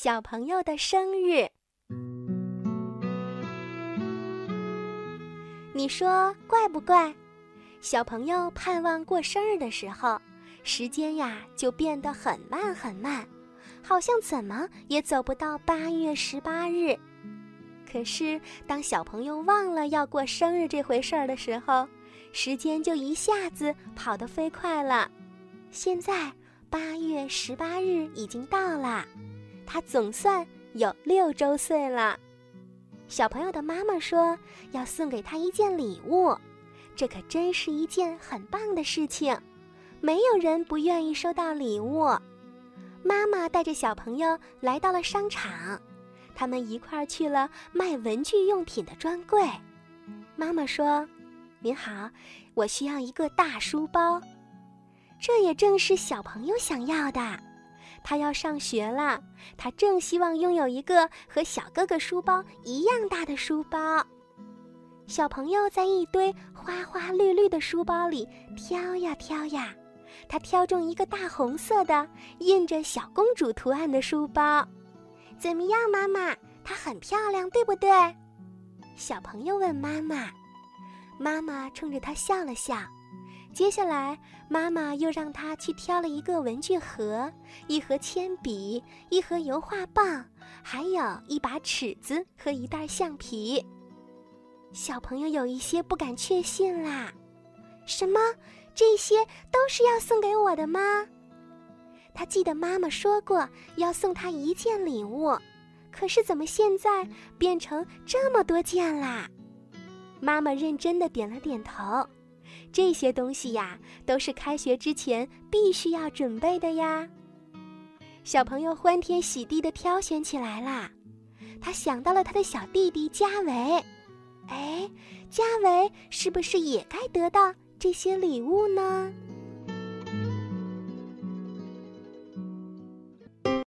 小朋友的生日。你说怪不怪？小朋友盼望过生日的时候，时间呀就变得很慢很慢，好像怎么也走不到八月十八日。可是当小朋友忘了要过生日这回事儿的时候，时间就一下子跑得飞快了。现在八月十八日已经到了，他总算有六周岁了。小朋友的妈妈说要送给他一件礼物，这可真是一件很棒的事情。没有人不愿意收到礼物。妈妈带着小朋友来到了商场，他们一块儿去了卖文具用品的专柜。妈妈说：“您好，我需要一个大书包。”这也正是小朋友想要的，他要上学了，他正希望拥有一个和小哥哥书包一样大的书包。小朋友在一堆花花绿绿的书包里挑呀挑呀，他挑中一个大红色的印着小公主图案的书包，怎么样，妈妈？它很漂亮，对不对？小朋友问妈妈，妈妈冲着他笑了笑。接下来，妈妈又让他去挑了一个文具盒、一盒铅笔、一盒油画棒，还有一把尺子和一袋橡皮。小朋友有一些不敢确信啦，什么？这些都是要送给我的吗？他记得妈妈说过要送他一件礼物，可是怎么现在变成这么多件啦？妈妈认真的点了点头。这些东西呀，都是开学之前必须要准备的呀。小朋友欢天喜地的挑选起来啦。他想到了他的小弟弟嘉伟，哎，嘉伟是不是也该得到这些礼物呢？